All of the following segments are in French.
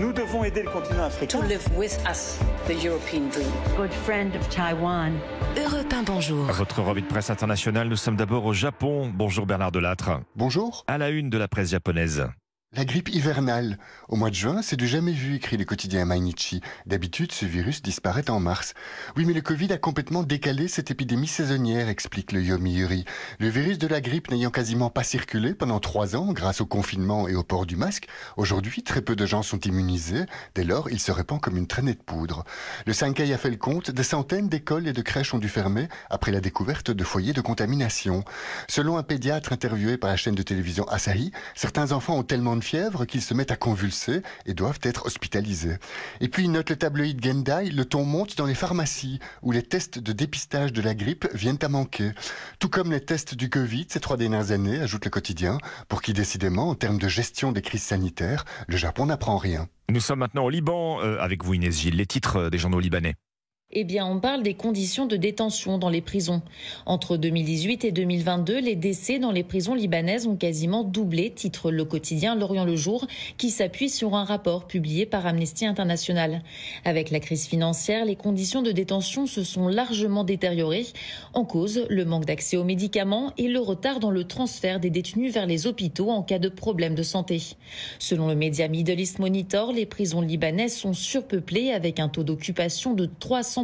Nous devons aider le continent africain. To live with us, the European dream. Good friend of Taiwan. Europe 1, bonjour. Votre revue de presse internationale, nous sommes d'abord au Japon. Bonjour Bernard Delattre. Bonjour. À la une de la presse japonaise. La grippe hivernale. Au mois de juin, c'est du jamais vu, écrit le quotidien Mainichi. D'habitude, ce virus disparaît en mars. Oui, mais le Covid a complètement décalé cette épidémie saisonnière, explique le Yomiuri. Le virus de la grippe n'ayant quasiment pas circulé pendant trois ans grâce au confinement et au port du masque, aujourd'hui, très peu de gens sont immunisés. Dès lors, il se répand comme une traînée de poudre. Le Sankei a fait le compte, des centaines d'écoles et de crèches ont dû fermer après la découverte de foyers de contamination. Selon un pédiatre interviewé par la chaîne de télévision Asahi, certains enfants ont tellement fièvre qu'ils se mettent à convulser et doivent être hospitalisés. Et puis, note le tabloïd Gendai, le ton monte dans les pharmacies où les tests de dépistage de la grippe viennent à manquer. Tout comme les tests du Covid ces trois dernières années, ajoute le quotidien, pour qui décidément, en termes de gestion des crises sanitaires, le Japon n'apprend rien. Nous sommes maintenant au Liban euh, avec vous Inès Gilles, les titres euh, des journaux libanais. Eh bien, on parle des conditions de détention dans les prisons. Entre 2018 et 2022, les décès dans les prisons libanaises ont quasiment doublé, titre le quotidien L'Orient le Jour, qui s'appuie sur un rapport publié par Amnesty International. Avec la crise financière, les conditions de détention se sont largement détériorées. En cause, le manque d'accès aux médicaments et le retard dans le transfert des détenus vers les hôpitaux en cas de problème de santé. Selon le média Middle East Monitor, les prisons libanaises sont surpeuplées avec un taux d'occupation de 300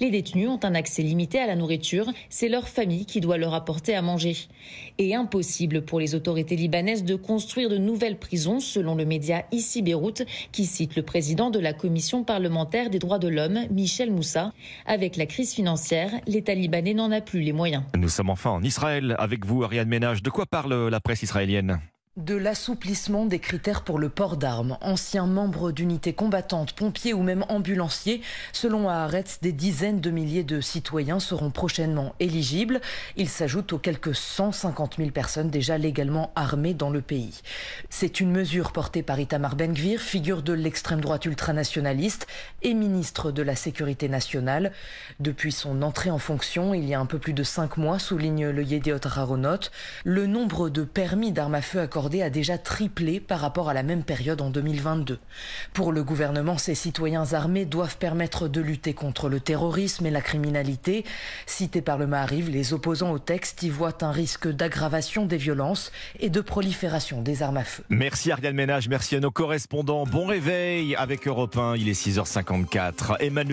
les détenus ont un accès limité à la nourriture. C'est leur famille qui doit leur apporter à manger. Et impossible pour les autorités libanaises de construire de nouvelles prisons, selon le média Ici Beyrouth, qui cite le président de la commission parlementaire des droits de l'homme, Michel Moussa. Avec la crise financière, l'État libanais n'en a plus les moyens. Nous sommes enfin en Israël avec vous, Ariane Ménage. De quoi parle la presse israélienne? De l'assouplissement des critères pour le port d'armes. Anciens membres d'unités combattantes, pompiers ou même ambulanciers, selon Haaretz, des dizaines de milliers de citoyens seront prochainement éligibles. Ils s'ajoutent aux quelques 150 000 personnes déjà légalement armées dans le pays. C'est une mesure portée par Itamar Ben-Gvir, figure de l'extrême droite ultranationaliste et ministre de la Sécurité nationale. Depuis son entrée en fonction, il y a un peu plus de cinq mois, souligne le Yediot Haronot, le nombre de permis d'armes à feu accordés a déjà triplé par rapport à la même période en 2022. Pour le gouvernement, ces citoyens armés doivent permettre de lutter contre le terrorisme et la criminalité. Cités par le Maariv, les opposants au texte y voient un risque d'aggravation des violences et de prolifération des armes à feu. Merci Ariane Ménage, merci à nos correspondants. Bon réveil avec Europe 1, il est 6h54. Emmanuel